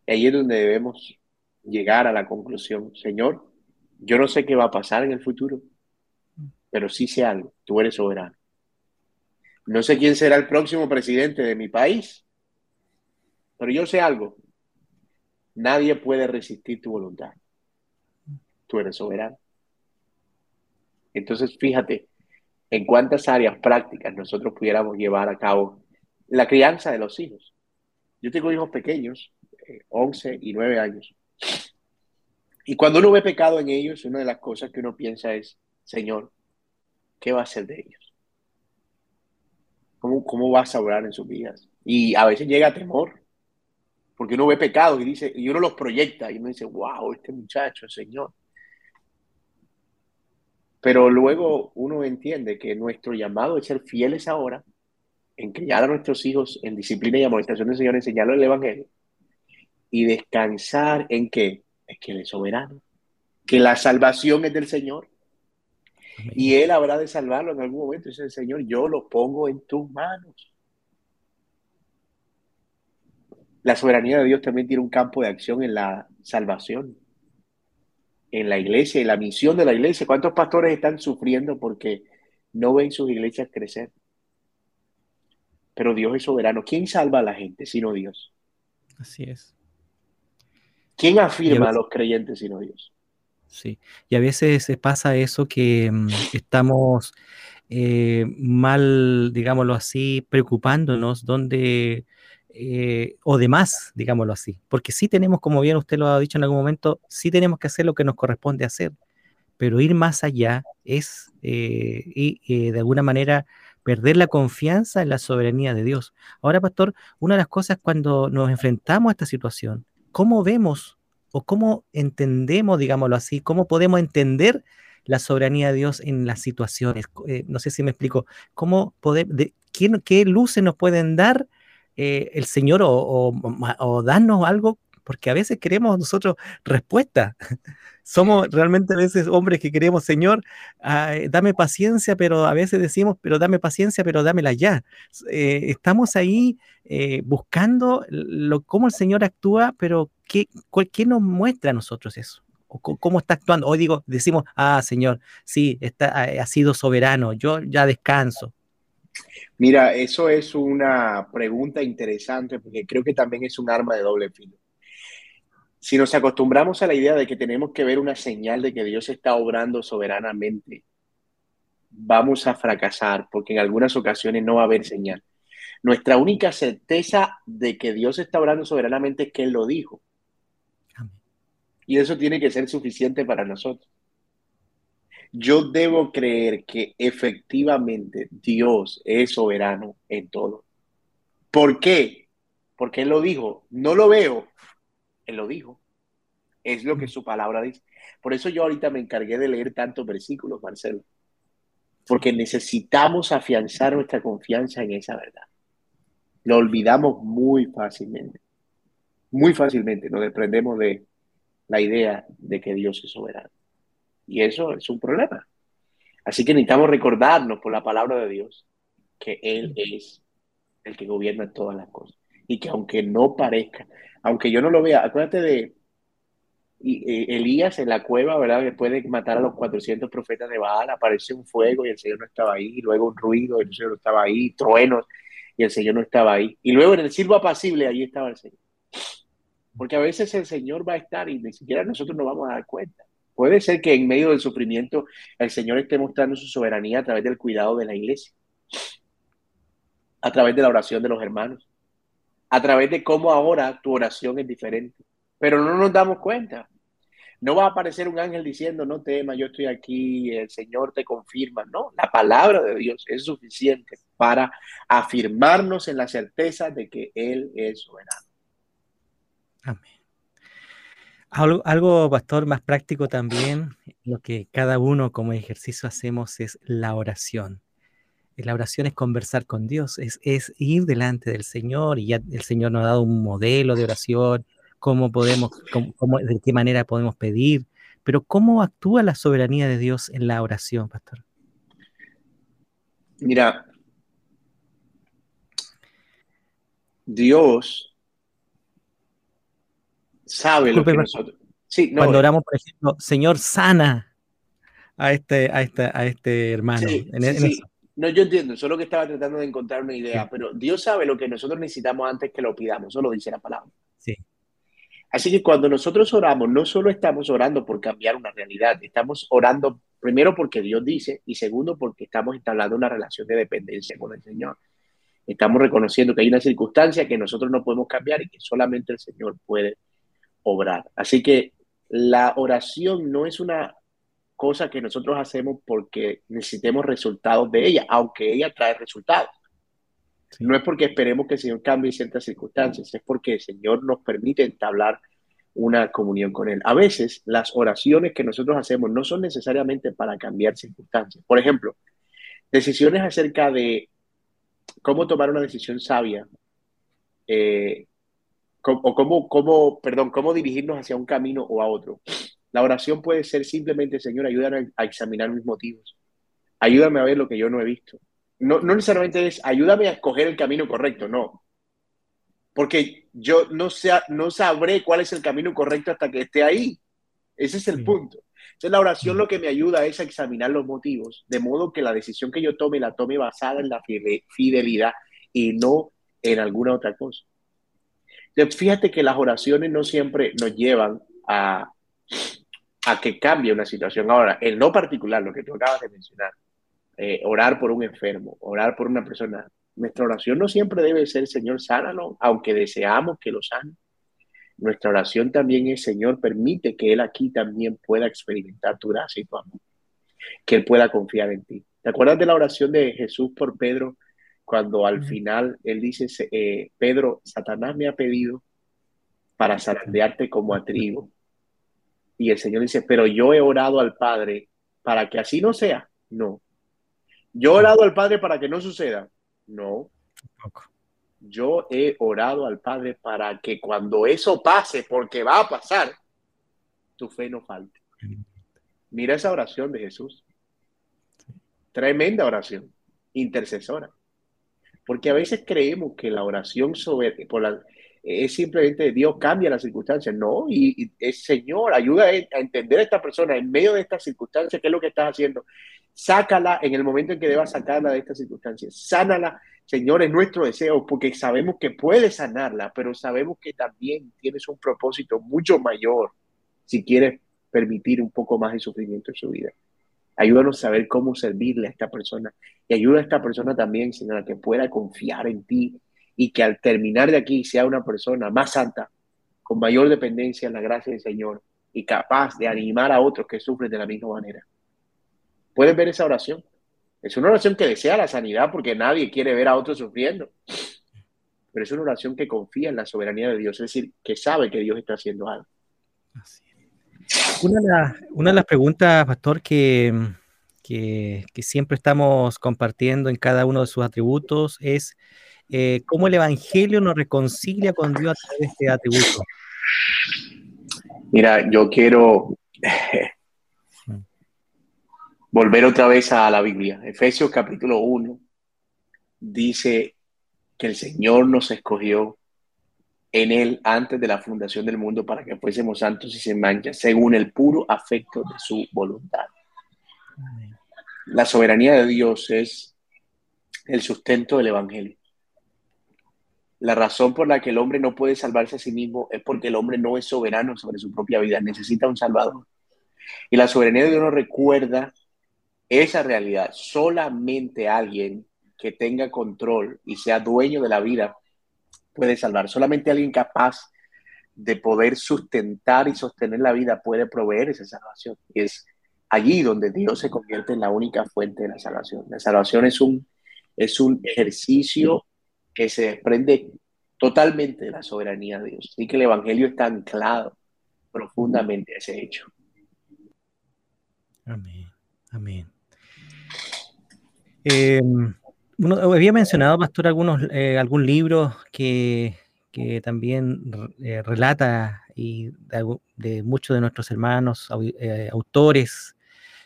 Y ahí es donde debemos llegar a la conclusión, Señor, yo no sé qué va a pasar en el futuro, pero sí sé algo, tú eres soberano. No sé quién será el próximo presidente de mi país, pero yo sé algo, nadie puede resistir tu voluntad. Tú eres soberano. Entonces, fíjate en cuántas áreas prácticas nosotros pudiéramos llevar a cabo la crianza de los hijos. Yo tengo hijos pequeños, 11 eh, y 9 años. Y cuando uno ve pecado en ellos, una de las cosas que uno piensa es, Señor, ¿qué va a ser de ellos? ¿Cómo, cómo vas a obrar en sus vidas? Y a veces llega temor, porque uno ve pecados y dice, y uno los proyecta y uno dice, wow, este muchacho, Señor. Pero luego uno entiende que nuestro llamado es ser fieles ahora, en criar a nuestros hijos en disciplina y amonestación del Señor, enseñarles el Evangelio, y descansar en que es que Él es soberano, que la salvación es del Señor, y Él habrá de salvarlo en algún momento. Dice el Señor, yo lo pongo en tus manos. La soberanía de Dios también tiene un campo de acción en la salvación en la iglesia y la misión de la iglesia. ¿Cuántos pastores están sufriendo porque no ven sus iglesias crecer? Pero Dios es soberano. ¿Quién salva a la gente sino Dios? Así es. ¿Quién afirma a, los creyentes sino Dios? Sí, y a veces pasa eso que mm, estamos eh, mal, digámoslo así, preocupándonos donde eh, o de más, digámoslo así, porque sí tenemos, como bien usted lo ha dicho en algún momento, sí tenemos que hacer lo que nos corresponde hacer, pero ir más allá es eh, y, eh, de alguna manera perder la confianza en la soberanía de Dios. Ahora, pastor, una de las cosas cuando nos enfrentamos a esta situación, ¿cómo vemos o cómo entendemos, digámoslo así, cómo podemos entender la soberanía de Dios en las situaciones? no sé si me explico, ¿cómo poder, de, qué, qué luces nos pueden dar? Eh, el Señor o, darnos algo, porque a veces queremos nosotros respuesta. [laughs] Somos realmente a veces hombres que queremos, Señor, dame paciencia, pero a veces decimos, pero dame paciencia, pero dámela ya. Eh, estamos ahí eh, buscando lo, cómo el Señor actúa, pero ¿qué, ¿qué nos muestra a nosotros eso? ¿Cómo está actuando? Hoy digo, decimos, ah, Señor, sí, ha sido soberano, yo ya descanso. Mira, eso es una pregunta interesante porque creo que también es un arma de doble filo. Si nos acostumbramos a la idea de que tenemos que ver una señal de que Dios está obrando soberanamente, vamos a fracasar porque en algunas ocasiones no va a haber señal. Nuestra única certeza de que Dios está obrando soberanamente es que Él lo dijo. Y eso tiene que ser suficiente para nosotros. Yo debo creer que efectivamente Dios es soberano en todo. ¿Por qué? Porque Él lo dijo. No lo veo. Él lo dijo. Es lo que su palabra dice. Por eso yo ahorita me encargué de leer tantos versículos, Marcelo. Porque necesitamos afianzar nuestra confianza en esa verdad. Lo olvidamos muy fácilmente. Muy fácilmente nos desprendemos de la idea de que Dios es soberano. Y eso es un problema. Así que necesitamos recordarnos por la palabra de Dios que Él es el que gobierna todas las cosas. Y que aunque no parezca, aunque yo no lo vea, acuérdate de Elías en la cueva, ¿verdad? Después de matar a los 400 profetas de Baal, apareció un fuego y el Señor no estaba ahí, luego un ruido y el Señor no estaba ahí, truenos y el Señor no estaba ahí. Y luego en el silbo apacible, ahí estaba el Señor. Porque a veces el Señor va a estar y ni siquiera nosotros nos vamos a dar cuenta. Puede ser que en medio del sufrimiento el Señor esté mostrando su soberanía a través del cuidado de la iglesia, a través de la oración de los hermanos, a través de cómo ahora tu oración es diferente. Pero no nos damos cuenta. No va a aparecer un ángel diciendo, no temas, yo estoy aquí, el Señor te confirma. No, la palabra de Dios es suficiente para afirmarnos en la certeza de que Él es soberano. Amén. Algo, pastor, más práctico también, lo que cada uno como ejercicio hacemos es la oración. La oración es conversar con Dios, es, ir delante del Señor y ya el Señor nos ha dado un modelo de oración, cómo podemos, de qué manera podemos pedir, pero cómo actúa la soberanía de Dios en la oración, pastor. Mira, Dios sabe lo que nosotros. Sí, Cuando oramos, por ejemplo, Señor, sana a este, a este, a este hermano. Sí, no, yo entiendo, solo que estaba tratando de encontrar una idea, pero Dios sabe lo que nosotros necesitamos antes que lo pidamos, solo dice la palabra. Sí. Así que cuando nosotros oramos, no solo estamos orando por cambiar una realidad, estamos orando primero porque Dios dice y segundo porque estamos instalando una relación de dependencia con el Señor. Estamos reconociendo que hay una circunstancia que nosotros no podemos cambiar y que solamente el Señor puede obrar. Así que la oración no es una cosa que nosotros hacemos porque necesitemos resultados de ella, aunque ella trae resultados. No es porque esperemos que el Señor cambie ciertas circunstancias, es porque el Señor nos permite entablar una comunión con Él. A veces las oraciones que nosotros hacemos no son necesariamente para cambiar circunstancias. Por ejemplo, decisiones acerca de cómo tomar una decisión sabia eh, o cómo, cómo, perdón, cómo dirigirnos hacia un camino o a otro. La oración puede ser simplemente, Señor, ayúdame a examinar mis motivos. Ayúdame a ver lo que yo no he visto. No, no necesariamente es ayúdame a escoger el camino correcto, no. Porque yo no, sea, no sabré cuál es el camino correcto hasta que esté ahí. Ese es el punto. Entonces la oración lo que me ayuda es a examinar los motivos, de modo que la decisión que yo tome la tome basada en la fidelidad y no en alguna otra cosa. Fíjate que las oraciones no siempre nos llevan a, a que cambie una situación. Ahora, en lo particular, lo que tú acabas de mencionar, eh, orar por un enfermo, orar por una persona, nuestra oración no siempre debe ser, Señor, sánalo, aunque deseamos que lo sane. Nuestra oración también es, Señor, permite que Él aquí también pueda experimentar tu gracia y tu amor, que Él pueda confiar en ti. ¿Te acuerdas de la oración de Jesús por Pedro cuando al final él dice, eh, Pedro, Satanás me ha pedido para zarandearte como a trigo. Y el Señor dice, pero yo he orado al Padre para que así no sea. No. Yo he orado al Padre para que no suceda. No. Yo he orado al Padre para que cuando eso pase, porque va a pasar, tu fe no falte. Mira esa oración de Jesús. Tremenda oración, intercesora. Porque a veces creemos que la oración es simplemente Dios cambia las circunstancias. No, y, es Señor, ayuda a, entender a esta persona en medio de estas circunstancias, qué es lo que estás haciendo. Sácala en el momento en que debas sacarla de estas circunstancias. Sánala, Señor, es nuestro deseo, porque sabemos que puedes sanarla, pero sabemos que también tienes un propósito mucho mayor si quieres permitir un poco más de sufrimiento en su vida. Ayúdanos a saber cómo servirle a esta persona. Y ayuda a esta persona también, Señor, a que pueda confiar en ti y que al terminar de aquí sea una persona más santa, con mayor dependencia en la gracia del Señor y capaz de animar a otros que sufren de la misma manera. ¿Puedes ver esa oración? Es una oración que desea la sanidad porque nadie quiere ver a otros sufriendo. Pero es una oración que confía en la soberanía de Dios, es decir, que sabe que Dios está haciendo algo. Una de, las preguntas, pastor, que, que, siempre estamos compartiendo en cada uno de sus atributos es eh, cómo el Evangelio nos reconcilia con Dios a través de este atributo. Mira, yo quiero volver otra vez a la Biblia. Efesios capítulo 1 dice que el Señor nos escogió en Él antes de la fundación del mundo para que fuésemos santos y sin mancha, según el puro afecto de su voluntad. La soberanía de Dios es el sustento del Evangelio. La razón por la que el hombre no puede salvarse a sí mismo es porque el hombre no es soberano sobre su propia vida, necesita un salvador. Y la soberanía de Dios nos recuerda esa realidad, solamente alguien que tenga control y sea dueño de la vida puede salvar. Solamente alguien capaz de poder sustentar y sostener la vida puede proveer esa salvación. Y es allí donde Dios se convierte en la única fuente de la salvación. La salvación es un, es un ejercicio que se desprende totalmente de la soberanía de Dios. Así que el Evangelio está anclado profundamente a ese hecho. Amén. Amén. Eh, había mencionado, Pastor, algunos, eh, algún libro que, también eh, relata y de, muchos de nuestros hermanos, autores,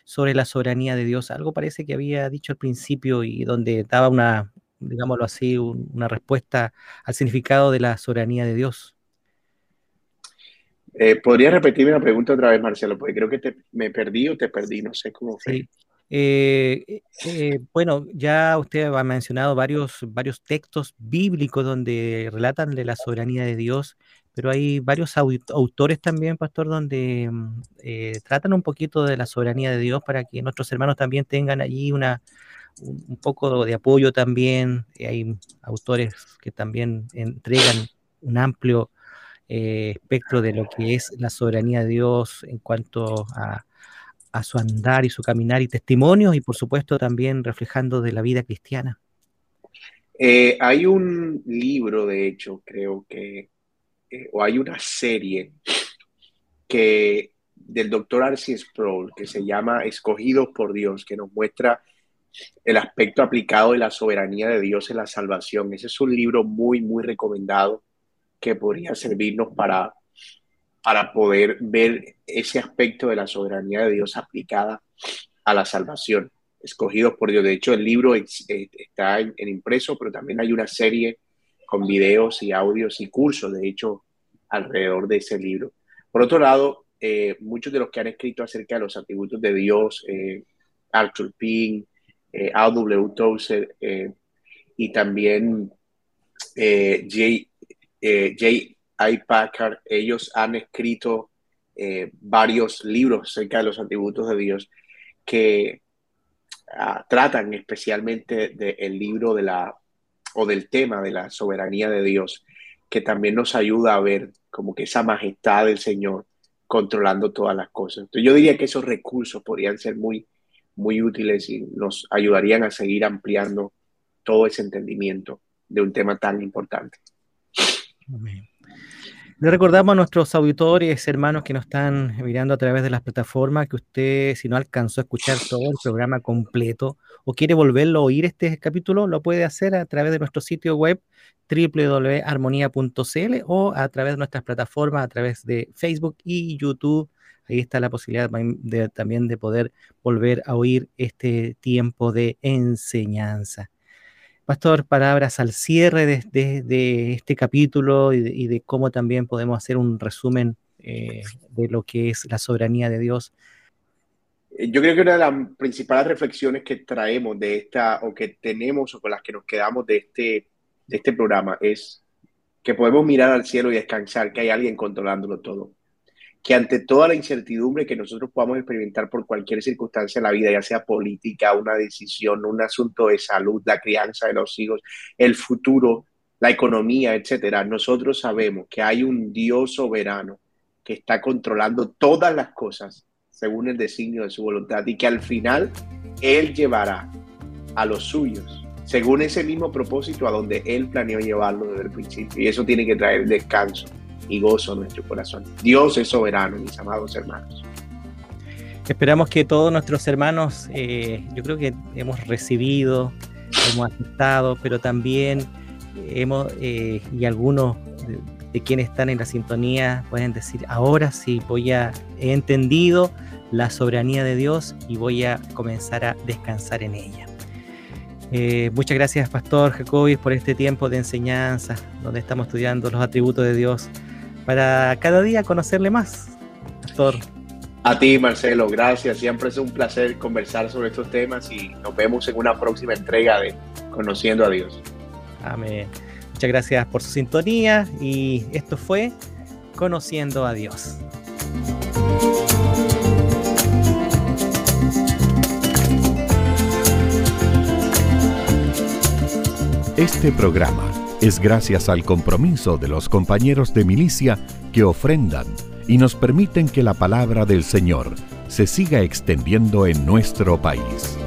sobre la soberanía de Dios. Algo parece que había dicho al principio y donde daba una, digámoslo así, una respuesta al significado de la soberanía de Dios. ¿Podría repetirme la pregunta otra vez, Marcelo? Porque creo que me perdí o te perdí, no sé cómo fue. Eh, eh, bueno, ya usted ha mencionado varios, varios textos bíblicos donde relatan de la soberanía de Dios, pero hay varios autores también, pastor, donde mm, eh, tratan un poquito de la soberanía de Dios para que nuestros hermanos también tengan allí una, un, poco de apoyo también. hay autores que también entregan un amplio espectro de lo que es la soberanía de Dios en cuanto a a su andar y su caminar y testimonios y por supuesto también reflejando de la vida cristiana. Eh, hay un libro, de hecho, creo que, eh, o hay una serie que del doctor Arcis Sproul que se llama Escogidos por Dios, que nos muestra el aspecto aplicado de la soberanía de Dios en la salvación. Ese es un libro muy, muy recomendado que podría servirnos para para poder ver ese aspecto de la soberanía de Dios aplicada a la salvación, escogidos por Dios. De hecho, el libro eh, está en, impreso, pero también hay una serie con videos y audios y cursos, de hecho, alrededor de ese libro. Por otro lado, eh, muchos de los que han escrito acerca de los atributos de Dios, eh, Arthur Pink, eh, A.W. Tozer y también J. J. Packard, ellos han escrito eh, varios libros acerca de los atributos de Dios que ah, tratan especialmente del libro de la o del tema de la soberanía de Dios, que también nos ayuda a ver como que esa majestad del Señor controlando todas las cosas. Entonces yo diría que esos recursos podrían ser muy, muy útiles y nos ayudarían a seguir ampliando todo ese entendimiento de un tema tan importante. Amén. Le recordamos a nuestros auditores, hermanos que nos están mirando a través de las plataformas, que usted, si no alcanzó a escuchar todo el programa completo o quiere volverlo a oír este capítulo, lo puede hacer a través de nuestro sitio web www.armonía.cl o a través de nuestras plataformas, a través de Facebook y YouTube. Ahí está la posibilidad también de poder volver a oír este tiempo de enseñanza. Pastor, palabras al cierre de, este capítulo y de, cómo también podemos hacer un resumen eh, de lo que es la soberanía de Dios. Eh, yo creo que una de las principales reflexiones que traemos de esta, o que tenemos, o con las que nos quedamos de este, de este programa, es que podemos mirar al cielo y descansar, que hay alguien controlándolo todo que ante toda la incertidumbre que nosotros podamos experimentar por cualquier circunstancia en la vida, ya sea política, una decisión, un asunto de salud, la crianza de los hijos, el futuro, la economía, etcétera, nosotros sabemos que hay un Dios soberano que está controlando todas las cosas según el designio de su voluntad y que al final Él llevará a los suyos según ese mismo propósito a donde Él planeó llevarlo desde el principio. Y eso tiene que traer descanso y gozo a nuestro corazón. Dios es soberano, mis amados hermanos. Esperamos que todos nuestros hermanos, eh, yo creo que hemos recibido, hemos aceptado, pero también hemos, eh, y algunos de, de, quienes están en la sintonía pueden decir, ahora sí voy a, he entendido la soberanía de Dios y voy a comenzar a descansar en ella. Eh, muchas gracias, Pastor Jacobis, por este tiempo de enseñanza, donde estamos estudiando los atributos de Dios, para cada día conocerle más. Pastor. A ti, Marcelo, gracias. Siempre es un placer conversar sobre estos temas y nos vemos en una próxima entrega de Conociendo a Dios. Amén. Muchas gracias por su sintonía y esto fue Conociendo a Dios. Este programa es gracias al compromiso de los compañeros de milicia que ofrendan y nos permiten que la palabra del Señor se siga extendiendo en nuestro país.